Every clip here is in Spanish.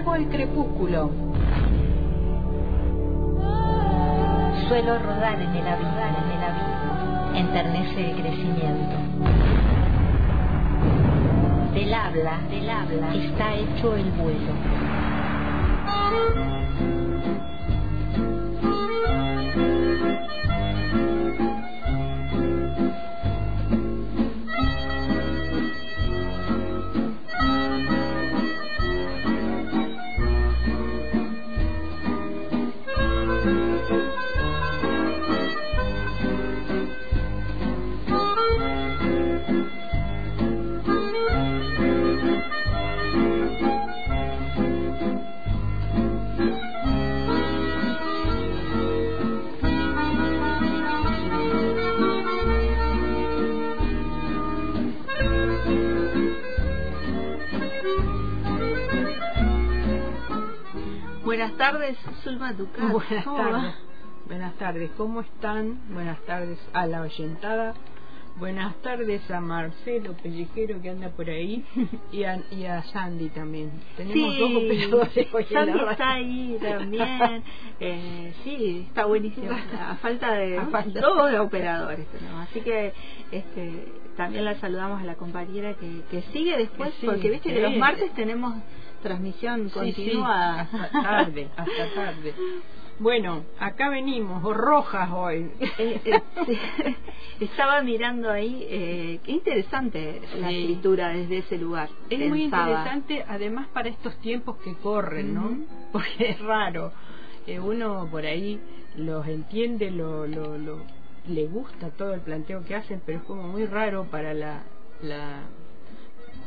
Salvo el crepúsculo. Suelo rodar en el abismo, en el abismo. Enternece el crecimiento. Del habla, del habla, está hecho el vuelo. Buenas tardes, Zulma Ducat. Buenas ¿Cómo tardes. Buenas tardes, ¿cómo están? Buenas tardes a la oyentada. Buenas tardes a Marcelo Pellejero que anda por ahí y a, y a Sandy también. Tenemos dos operadores hoy en la Sandy está ahí también. Eh, sí, está buenísimo. A falta de A falta- dos operadores tenemos. Así que este, también la saludamos a la compañera que, que sigue después, Que sí, porque viste que sí. los martes tenemos transmisión Sí, sí, continua. hasta tarde, hasta tarde. Bueno, acá venimos, o rojas hoy. Eh, eh. Estaba mirando ahí, eh, qué interesante la escritura desde ese lugar. Es muy interesante, además para estos tiempos que corren, ¿no? Porque es raro. Eh, uno por ahí los entiende, lo, lo, lo- le gusta todo el planteo que hacen, pero es como muy raro para la, la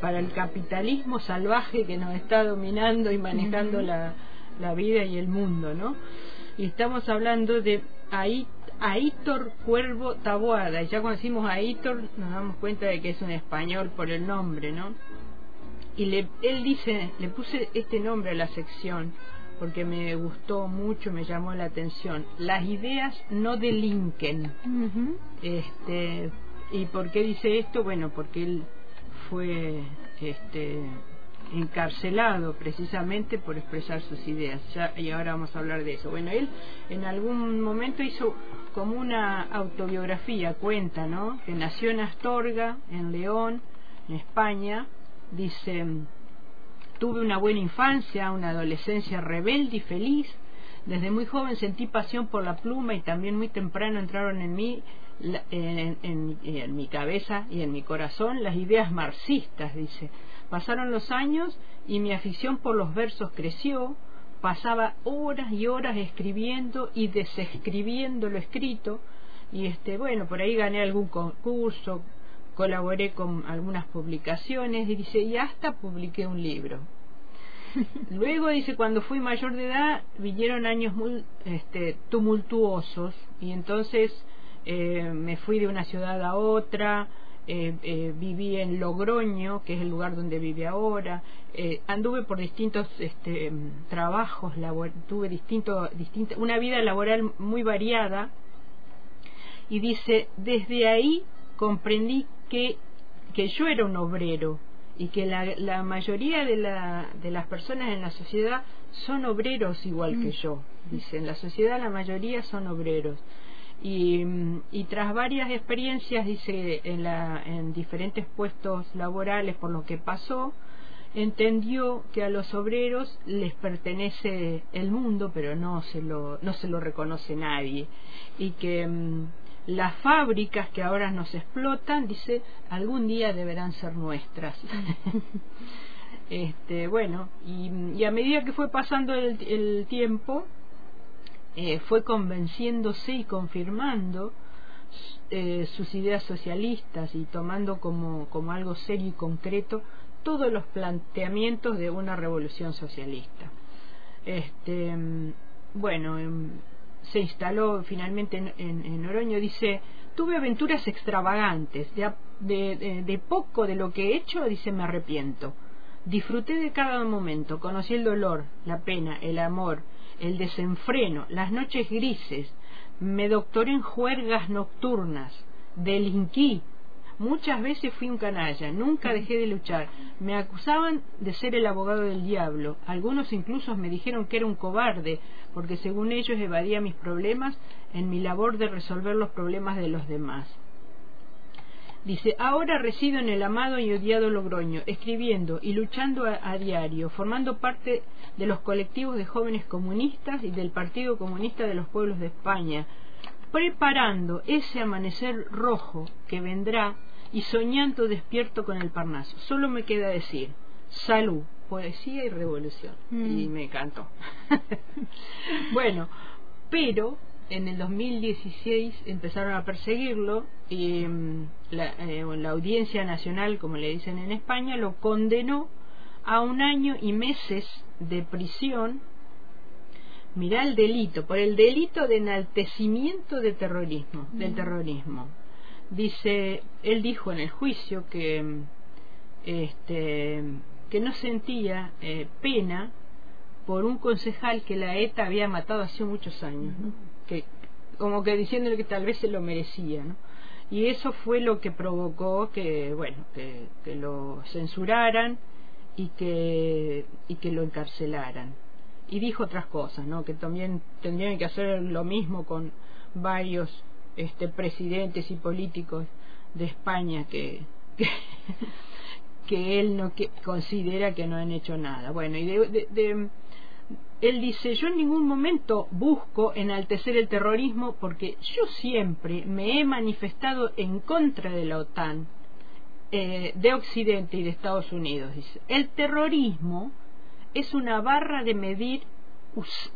para el capitalismo salvaje que nos está dominando y manejando la, la vida y el mundo, ¿no? Y estamos hablando de Ai- Aitor Cuervo Taboada. Y ya cuando decimos Aitor nos damos cuenta de que es un español por el nombre, ¿no? Y le, él dice, le puse este nombre a la sección porque me gustó mucho, me llamó la atención. Las ideas no delinquen. Este, ¿Y por qué dice esto? Bueno, porque él fue este, encarcelado precisamente por expresar sus ideas. Ya, y ahora vamos a hablar de eso. Bueno, él en algún momento hizo como una autobiografía, cuenta, ¿no? Que nació en Astorga, en León, en España. Dice, tuve una buena infancia, una adolescencia rebelde y feliz. Desde muy joven sentí pasión por la pluma y también muy temprano entraron en mí, en, en- en mi cabeza y en mi corazón las ideas marxistas, dice. Pasaron los años y mi afición por los versos creció, pasaba horas y horas escribiendo y desescribiendo lo escrito y este bueno, por ahí gané algún concurso, colaboré con algunas publicaciones y dice, y hasta publiqué un libro. Luego dice, cuando fui mayor de edad, vinieron años muy este, tumultuosos y entonces eh, me fui de una ciudad a otra, eh, eh, viví en Logroño, que es el lugar donde vive ahora, eh, anduve por distintos este, mm, trabajos, labor- tuve distinto, distinta, una vida laboral muy variada y dice, desde ahí comprendí que, que yo era un obrero y que la, la mayoría de, la, de las personas en la sociedad son obreros igual que yo. Dice, en la sociedad la mayoría son obreros. Y, y tras varias experiencias, dice, en, la, en diferentes puestos laborales por lo que pasó, entendió que a los obreros les pertenece el mundo, pero no se lo, no se lo reconoce nadie. Y que mm, las fábricas que ahora nos explotan, dice, algún día deberán ser nuestras. este, bueno, y, y a medida que fue pasando el, el tiempo, eh, fue convenciéndose y confirmando eh, sus ideas socialistas y tomando como, como algo serio y concreto todos los planteamientos de una revolución socialista. este, bueno, em, se instaló finalmente en, en, Oroño, dice, tuve aventuras extravagantes, de, de, de, poco de lo que he hecho, dice, me arrepiento. Disfruté de cada momento, conocí el dolor, la pena, el amor, el desenfreno, las noches grises, me doctoré en juergas nocturnas, delinquí, muchas veces fui un canalla, nunca dejé de luchar, me acusaban de ser el abogado del diablo, algunos incluso me dijeron que era un cobarde, porque según ellos evadía mis problemas en mi labor de resolver los problemas de los demás. Dice, ahora resido en el amado y odiado Logroño, escribiendo y luchando a, a, diario, formando parte de los colectivos de jóvenes comunistas y del Partido Comunista de los Pueblos de España, preparando ese amanecer rojo que vendrá y soñando despierto con el Parnaso. Solo me queda decir, salud, poesía y revolución. Mm. Y me encantó. bueno, pero en el 2016 empezaron a perseguirlo y mm, la, eh, la, Audiencia Nacional, como le dicen en España, lo condenó a un año y meses de prisión. Mirá el delito, por el delito de enaltecimiento de terrorismo, mm. del terrorismo. Dice, él dijo en el juicio que mm, este que no sentía eh, pena por un concejal que la ETA había matado hace muchos años, ¿no? Como que diciéndole que tal vez se lo merecía, ¿no? Y eso fue lo que provocó que, bueno, que, que lo censuraran y que y que lo encarcelaran. Y dijo otras cosas, ¿no? Que también tendrían que hacer lo mismo con varios este presidentes y políticos de España que, que que él no que considera que no han hecho nada. Bueno, y de, de, de, él dice, yo en ningún momento busco enaltecer el terrorismo porque yo siempre me he manifestado en contra de la OTAN, eh, de Occidente y de Estados Unidos. Dice, el terrorismo es una barra de medir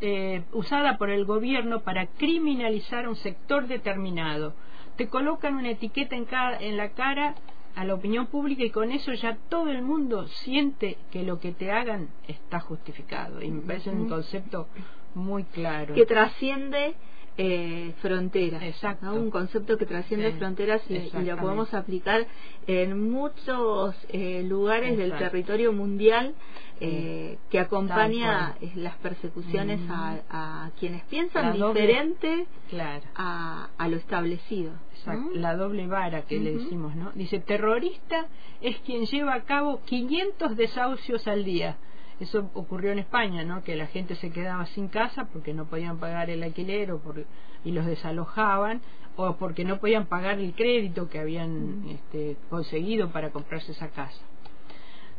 eh, usada por el gobierno para criminalizar a un sector determinado. Te colocan una etiqueta en, cada, en la cara a la opinión pública y con eso ya todo el mundo siente que lo que te hagan está justificado. Y me parece un concepto muy claro. Que trasciende eh, fronteras. Exacto. ¿no? Un concepto que trasciende sí, fronteras y, y, lo podemos aplicar en muchos eh, lugares Exacto. del territorio mundial eh, que acompaña las persecuciones mm. a, a, quienes piensan diferente doble, claro. a, a, lo establecido. Exacto. ¿no? La doble vara que uh -huh. le decimos, ¿no? Dice, terrorista es quien lleva a cabo 500 desahucios al día. Eso ocurrió en España, ¿no? Que la gente se quedaba sin casa porque no podían pagar el alquiler o por, y los desalojaban o porque no podían pagar el crédito que habían mm. este, conseguido para comprarse esa casa.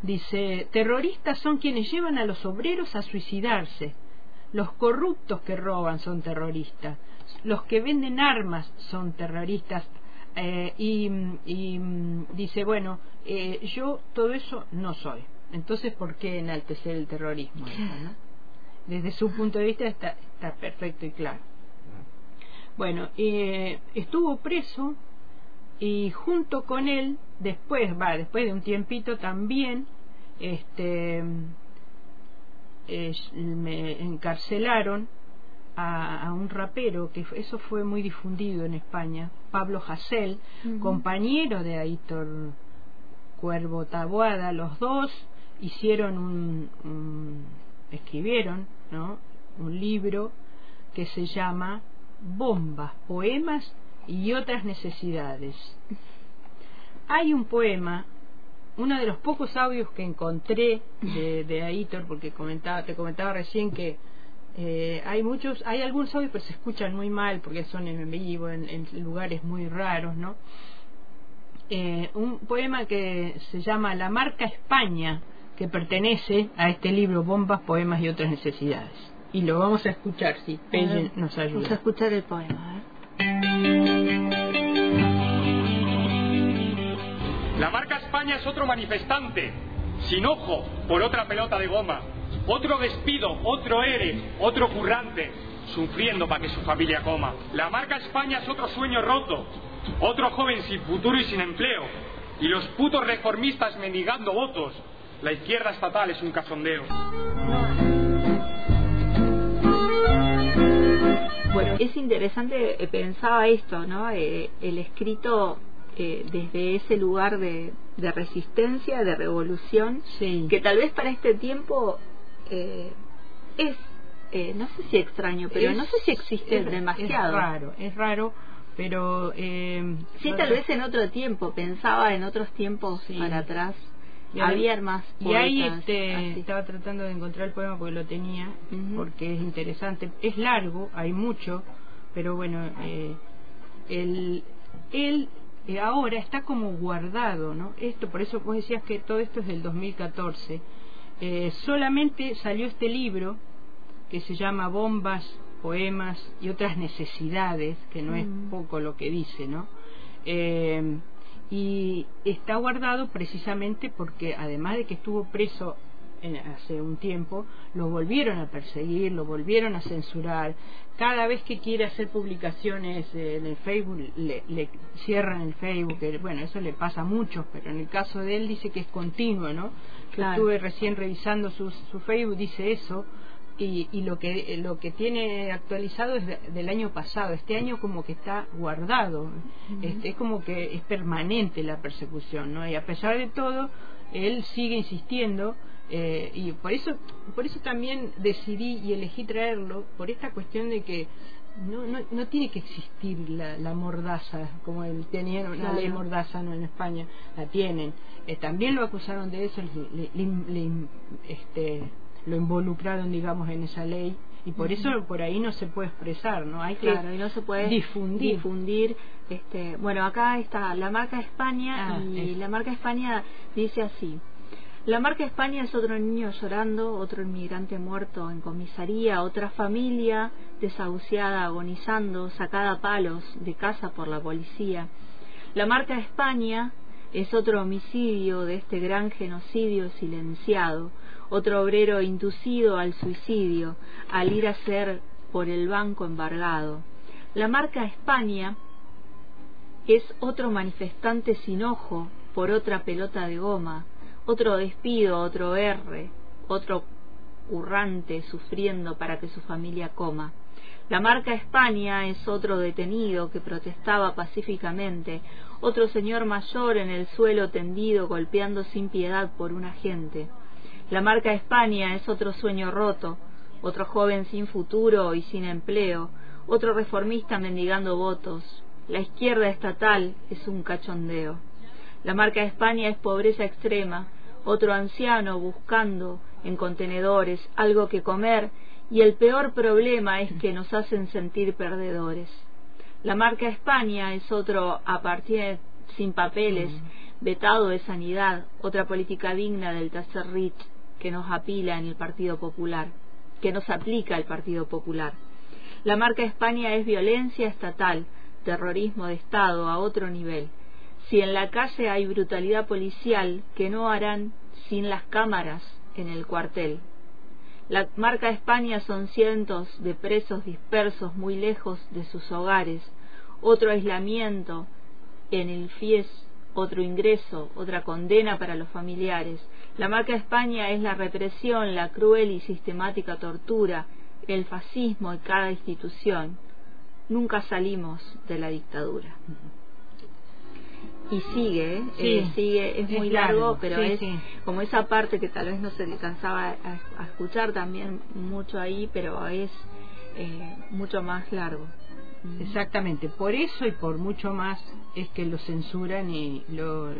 Dice, terroristas son quienes llevan a los obreros a suicidarse. Los corruptos que roban son terroristas. Los que venden armas son terroristas. Eh, y, y, dice, bueno, eh, yo todo eso no soy. Entonces, ¿por qué enaltecer el terrorismo? ¿no? Desde su punto de vista está, está perfecto y claro. Bueno, eh, estuvo preso y junto con él, después, va, después de un tiempito también, este, eh, me encarcelaron a, a, un rapero, que eso fue muy difundido en España, Pablo Hassel, uh -huh. compañero de Aitor Cuervo Taboada, los dos hicieron un, escribieron, ¿no? un libro que se llama Bombas, poemas y otras necesidades. Hay un poema, uno de los pocos audios que encontré de, de Aitor, porque comentaba, te comentaba recién que eh, hay muchos, hay algunos audios pero se escuchan muy mal porque son en vivo, en, en lugares muy raros, ¿no? Eh, un poema que se llama La marca España, que pertenece a este libro Bombas, Poemas y otras necesidades. Y lo vamos a escuchar si Pelle nos ayuda. Vamos a escuchar el poema. La marca España es otro manifestante, sin ojo, por otra pelota de goma. Otro despido, otro ere, otro currante, sufriendo para que su familia coma. La marca España es otro sueño roto, otro joven sin futuro y sin empleo. Y los putos reformistas mendigando votos, la izquierda estatal es un cachondeo. Bueno, es interesante, eh, pensaba esto, ¿no? Eh, el escrito eh, desde ese lugar de, resistencia, de revolución, que tal vez para este tiempo es, no sé si extraño, pero no sé si existe demasiado. Es raro, es raro, pero... sí, tal vez en otro tiempo, pensaba en otros tiempos para atrás y más y ahí este, estaba tratando de encontrar el poema porque lo tenía porque es interesante. Es largo hay mucho pero bueno eh, el, él eh, ahora está como guardado no esto por eso vos decías que todo esto es del 2014 eh, solamente salió este libro que se llama bombas poemas y otras necesidades que no es poco lo que dice no eh, y está guardado precisamente porque además de que estuvo preso hace un tiempo, lo volvieron a perseguir, lo volvieron a censurar. Cada vez que quiere hacer publicaciones en el Facebook, le, cierran el Facebook. Bueno, eso le pasa a muchos, pero en el caso de él dice que es continuo, ¿no? Yo estuve recién revisando su, su Facebook, dice eso y, y, lo que lo que tiene actualizado es del año pasado. Este año como que está guardado. Este, es como que es permanente la persecución no y a pesar de todo él sigue insistiendo eh, y por eso por eso también decidí y elegí traerlo por esta cuestión de que no, no, no tiene que existir la, la mordaza como él tenía una ley mordaza no en España la tienen. Eh, también lo acusaron de eso le, le, este lo involucraron, digamos, en esa ley y por eso por ahí no se puede expresar, ¿no? Hay que claro, y no se puede difundir. difundir este, bueno, acá está la marca España ah, y la marca España dice así. La marca España es otro niño llorando, otro inmigrante muerto en comisaría, otra familia desahuciada, agonizando, sacada a palos de casa por la policía. La marca España es otro homicidio de este gran genocidio silenciado, otro obrero inducido al suicidio al ir a ser por el banco embargado. La marca España es otro manifestante sin ojo por otra pelota de goma, otro despido, otro R, otro currante sufriendo para que su familia coma. La marca España es otro detenido que protestaba pacíficamente, otro señor mayor en el suelo tendido golpeando sin piedad por un agente. La marca España es otro sueño roto, otro joven sin futuro y sin empleo, otro reformista mendigando votos. La izquierda estatal es un cachondeo. La marca España es pobreza extrema, otro anciano buscando en contenedores algo que comer y el peor problema es que nos hacen sentir perdedores. La marca España es otro apartier sin papeles, mm. vetado de sanidad, otra política digna del tercer Rich que nos apila en el Partido Popular, que nos aplica el Partido Popular. La marca España es violencia estatal, terrorismo de Estado a otro nivel. Si en la calle hay brutalidad policial, que no harán sin las cámaras en el cuartel. La marca España son cientos de presos dispersos muy lejos de sus hogares, otro aislamiento en el FIES, otro ingreso, otra condena para los familiares, la marca España es la represión, la cruel y sistemática tortura, el fascismo y cada institución. Nunca salimos de la dictadura. Y sigue, ¿eh? Eh, sigue, es, muy largo, pero es como esa parte que tal vez no se alcanzaba a, escuchar también mucho ahí, pero es eh, mucho más largo. Exactamente, por eso y por mucho más es que lo censuran y lo,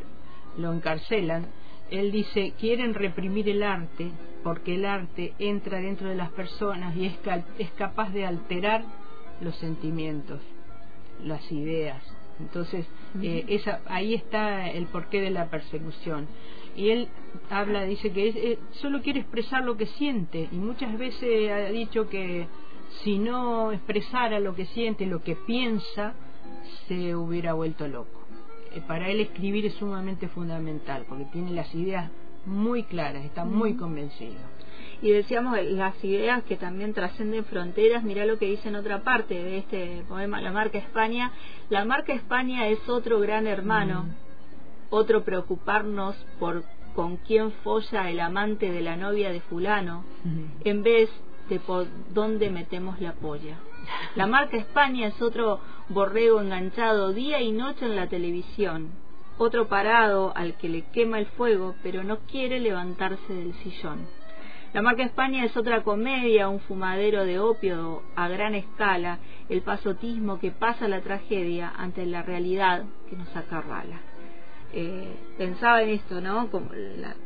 lo encarcelan él dice, quieren reprimir el arte porque el arte entra dentro de las personas y es, es capaz de alterar los sentimientos, las ideas. Entonces, eh, esa, ahí está el porqué de la persecución. Y él habla, dice que eh, solo quiere expresar lo que siente y muchas veces ha dicho que si no expresara lo que siente, lo que piensa, se hubiera vuelto loco. Eh, para él escribir es sumamente fundamental porque tiene las ideas muy claras, está muy convencido. Y decíamos las ideas que también trascenden fronteras, mira lo que dice en otra parte de este poema, La marca España. La marca España es otro gran hermano, otro preocuparnos por con quién folla el amante de la novia de fulano, en vez de por dónde metemos la polla. La marca España es otro borrego enganchado día y noche en la televisión, otro parado al que le quema el fuego pero no quiere levantarse del sillón. La marca España es otra comedia, un fumadero de opio a gran escala, el pasotismo que pasa la tragedia ante la realidad que nos acarrala. Eh, pensaba en esto, ¿no? Como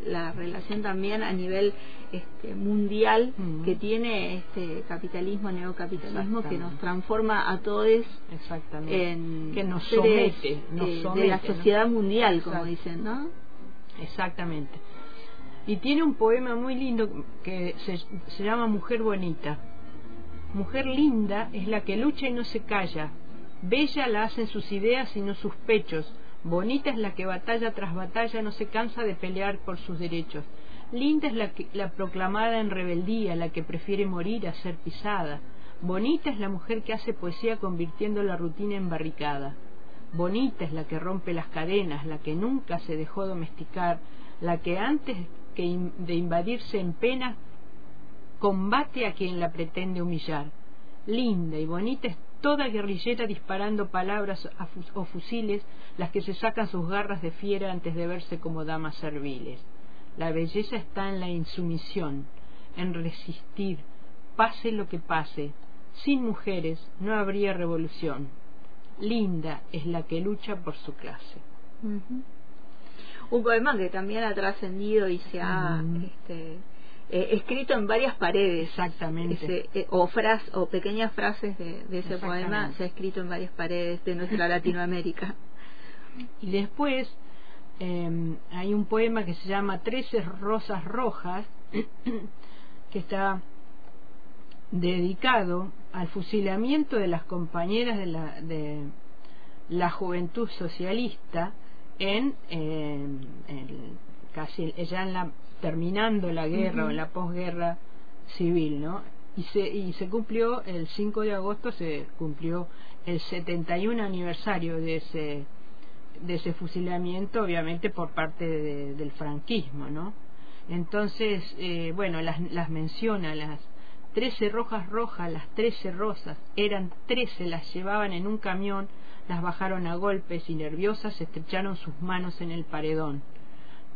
la, relación también a nivel este, mundial que tiene este capitalismo, neocapitalismo, que nos transforma a todos en que nos somete, eh, de la sociedad mundial, como dicen, ¿no? Exactamente. Y tiene un poema muy lindo que se, se llama Mujer Bonita. Mujer linda es la que lucha y no se calla. Bella la hacen sus ideas y no sus pechos Bonita es la que batalla tras batalla no se cansa de pelear por sus derechos. Linda es la, la proclamada en rebeldía, la que prefiere morir a ser pisada. Bonita es la mujer que hace poesía convirtiendo la rutina en barricada. Bonita es la que rompe las cadenas, la que nunca se dejó domesticar, la que antes que de invadirse en pena combate a quien la pretende humillar. Linda y bonita es toda guerrillera disparando palabras o fusiles, las que se sacan sus garras de fiera antes de verse como damas serviles. La belleza está en la insumisión, en resistir, pase lo que pase. Sin mujeres no habría revolución. Linda es la que lucha por su clase. Un poema que también ha trascendido y se ha este, eh, escrito en varias paredes. Exactamente. Eh, o, o pequeñas frases de, ese poema se ha escrito en varias paredes de nuestra Latinoamérica. Y después em, hay un poema que se llama Trece Rosas Rojas, que está dedicado al fusilamiento de las compañeras de la, de la juventud socialista en, en casi ya en la terminando la guerra o en la posguerra civil, ¿no? Y se, y se cumplió el 5 de agosto, se cumplió el 71 aniversario de ese, de ese fusilamiento, obviamente por parte del franquismo, ¿no? Entonces, eh, bueno, las, las menciona, las 13 rojas rojas, las 13 rosas, eran 13, las llevaban en un camión, las bajaron a golpes y nerviosas estrecharon sus manos en el paredón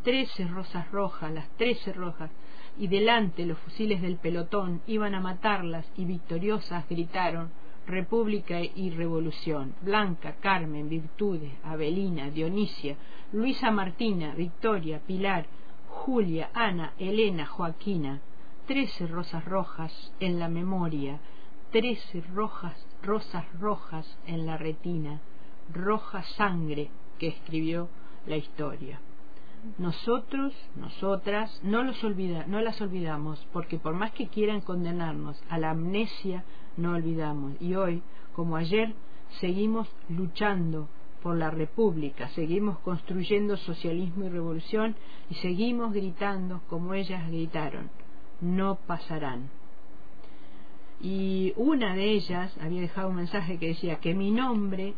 trece rosas rojas, las trece rojas, y delante los fusiles del pelotón iban a matarlas y victoriosas gritaron República y Revolución, Blanca, Carmen, Virtudes, Avelina, Dionisia, Luisa Martina, Victoria, Pilar, Julia, Ana, Elena, Joaquina, trece rosas rojas en la memoria, trece rojas, rosas rojas en la retina, roja sangre que escribió la historia nosotros, nosotras, no, los olvida, no las olvidamos, porque por más que quieran condenarnos a la amnesia, no olvidamos. Y hoy, como ayer, seguimos luchando por la República, seguimos construyendo socialismo y revolución y seguimos gritando como ellas gritaron, no pasarán. Y una de ellas había dejado un mensaje que decía que mi nombre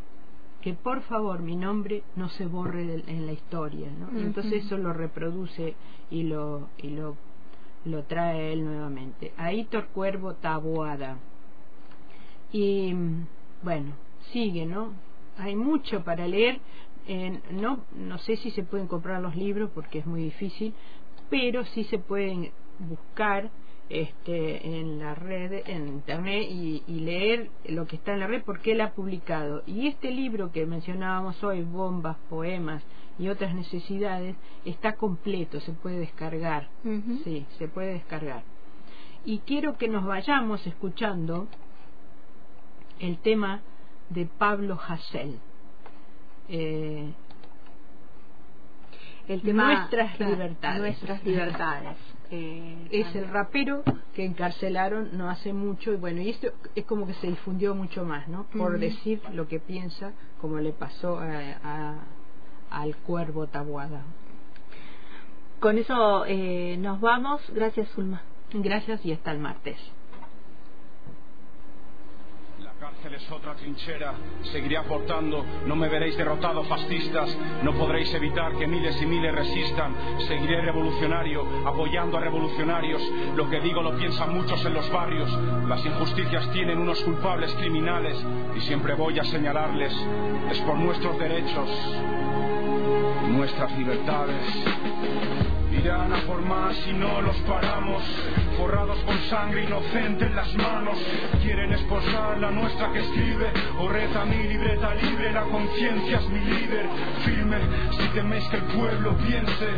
que por favor mi nombre no se borre en la historia, ¿no? Entonces eso lo reproduce y lo y lo lo trae él nuevamente. Aitor Cuervo Taboada. Y bueno, sigue, ¿no? Hay mucho para leer. no, no sé si se pueden comprar los libros porque es muy difícil, pero sí se pueden buscar este, en la red, en internet y, leer lo que está en la red porque él ha publicado. Y este libro que mencionábamos hoy, Bombas, Poemas y otras necesidades, está completo, se puede descargar. Sí, se puede descargar. Y quiero que nos vayamos escuchando el tema de Pablo Hassel. Eh, el tema nuestras libertades. Nuestras libertades. Eh, es el rapero que encarcelaron no hace mucho y bueno y esto es como que se difundió mucho más no por decir lo que piensa como le pasó a, al cuervo Tabuada. Con eso eh, nos vamos. Gracias Zulma. Gracias y hasta el martes la cárcel es otra trinchera. Seguiré aportando, no me veréis derrotado, fascistas. No podréis evitar que miles y miles resistan. Seguiré revolucionario, apoyando a revolucionarios. Lo que digo lo piensan muchos en los barrios. Las injusticias tienen unos culpables criminales y siempre voy a señalarles. Es por nuestros derechos, nuestras libertades irán a por más si no los paramos. Forrados con sangre inocente en las manos, quieren esposar la nuestra que escribe. O reta mi libreta libre, la conciencia es mi líder. Firme, si teméis que el pueblo piense,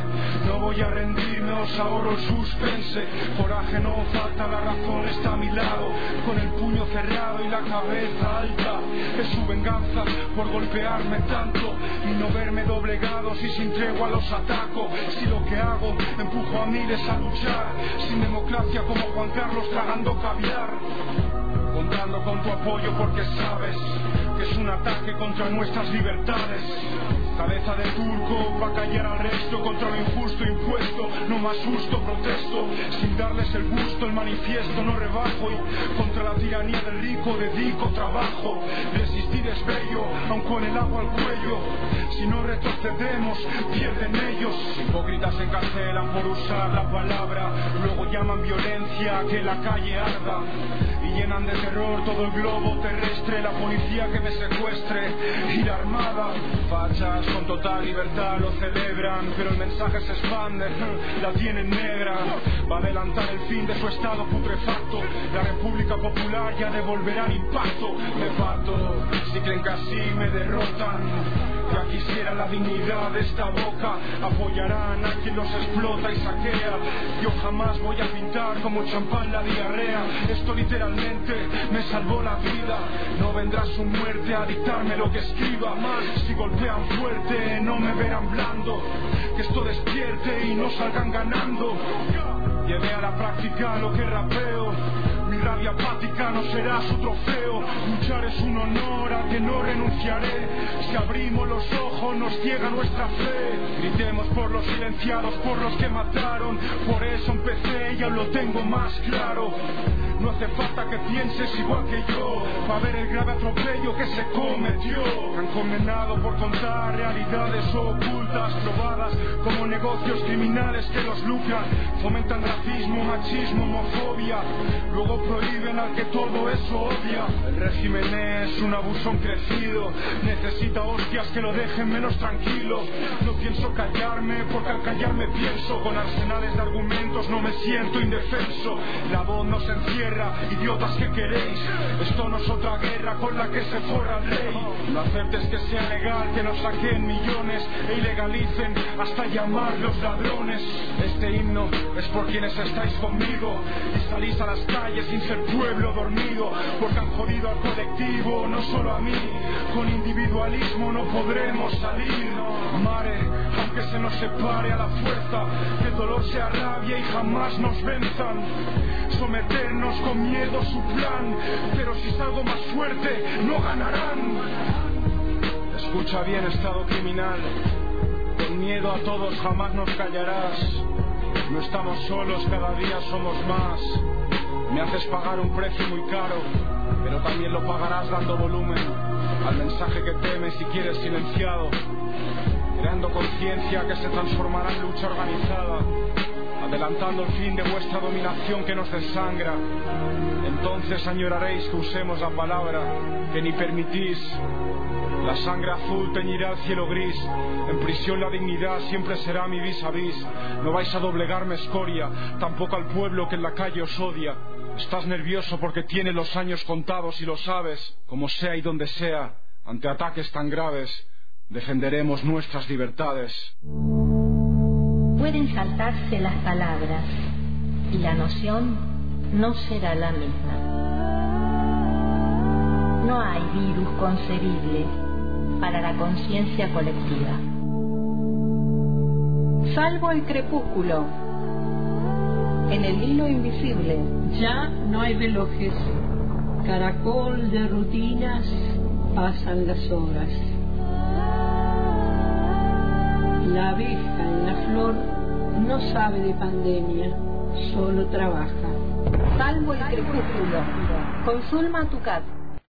no voy a rendirme, os ahorro el suspense. Coraje no falta, la razón está a mi lado, con el puño cerrado y la cabeza alta. Es su venganza por golpearme tanto y no verme doblegado si sin tregua los ataco. Si lo que hago empujo a miles a luchar, sin democracia como Juan Carlos tragando caviar, contando con tu apoyo porque sabes es un ataque contra nuestras libertades. Cabeza de turco va a callar al resto contra lo injusto impuesto, no más justo protesto, sin darles el gusto, el manifiesto no rebajo y contra la tiranía del rico dedico trabajo. Resistir es bello, aun con el agua al cuello, si no retrocedemos pierden ellos. Hipócritas se encarcelan por usar la palabra, luego llaman violencia a que la calle arda llenan de terror todo el globo terrestre, la policía que me secuestre y la armada. Fachas con total libertad lo celebran, pero el mensaje se expande, la tienen negra. Va a adelantar el fin de su estado putrefacto. La República Popular ya devolverá el impacto. Me parto, si creen que así me derrotan. Ya quisiera la dignidad de esta boca, apoyarán a quien los explota y saquea. Yo jamás voy a pintar como champán la diarrea. Esto literalmente me salvó la vida. No vendrá su muerte a dictarme lo que escriba. Más si golpean fuerte, no me verán blando. Que esto despierte y no salgan ganando. Llevé a la práctica lo que rapeo mi rabia apática no será su trofeo. Luchar es un honor a que no renunciaré. Si abrimos los ojos nos ciega nuestra fe. Gritemos por los silenciados, por los que mataron. Por eso empecé y aún lo tengo más claro. No hace falta que pienses igual que yo para ver el grave atropello que se cometió. Han condenado por contar realidades ocultas, probadas como negocios criminales que los lucran. Fomentan racismo, machismo, homofobia. Luego prohíben al que todo eso odia. El régimen es un abusón crecido, necesita hostias que lo dejen menos tranquilo. No pienso callarme porque al callarme pienso, con arsenales de argumentos no me siento indefenso. La voz nos encierra, idiotas que queréis. Esto no es otra guerra con la que se forra el rey. No aceptes que sea legal que nos saquen millones e ilegalicen hasta llamar los ladrones. Este himno es por quienes estáis conmigo y salís a las calles sin ser pueblo dormido, porque han jodido al colectivo, no solo a mí. Con individualismo no podremos salir. Mare, aunque se nos separe a la fuerza, que el dolor sea rabia y jamás nos venzan. Someternos con miedo su plan, pero si salgo más fuerte, no ganarán. Escucha bien, Estado criminal. Con miedo a todos jamás nos callarás. No estamos solos, cada día somos más. Me haces pagar un precio muy caro, pero también lo pagarás dando volumen al mensaje que temes y quieres silenciado, creando conciencia que se transformará en lucha organizada, adelantando el fin de vuestra dominación que nos desangra. Entonces añoraréis que usemos la palabra que ni permitís. La sangre azul teñirá el cielo gris. En prisión la dignidad siempre será mi vis a vis. No vais a doblegarme escoria, tampoco al pueblo que en la calle os odia. Estás nervioso porque tiene los años contados y lo sabes. Como sea y donde sea, ante ataques tan graves, defenderemos nuestras libertades. Pueden saltarse las palabras y la noción no será la misma. No hay virus concebible para la conciencia colectiva. Salvo el crepúsculo, en el hilo invisible ya no hay relojes. Caracol de rutinas pasan las horas. La abeja en la flor no sabe de pandemia, solo trabaja. Salvo el crepúsculo. Consulma tu cat.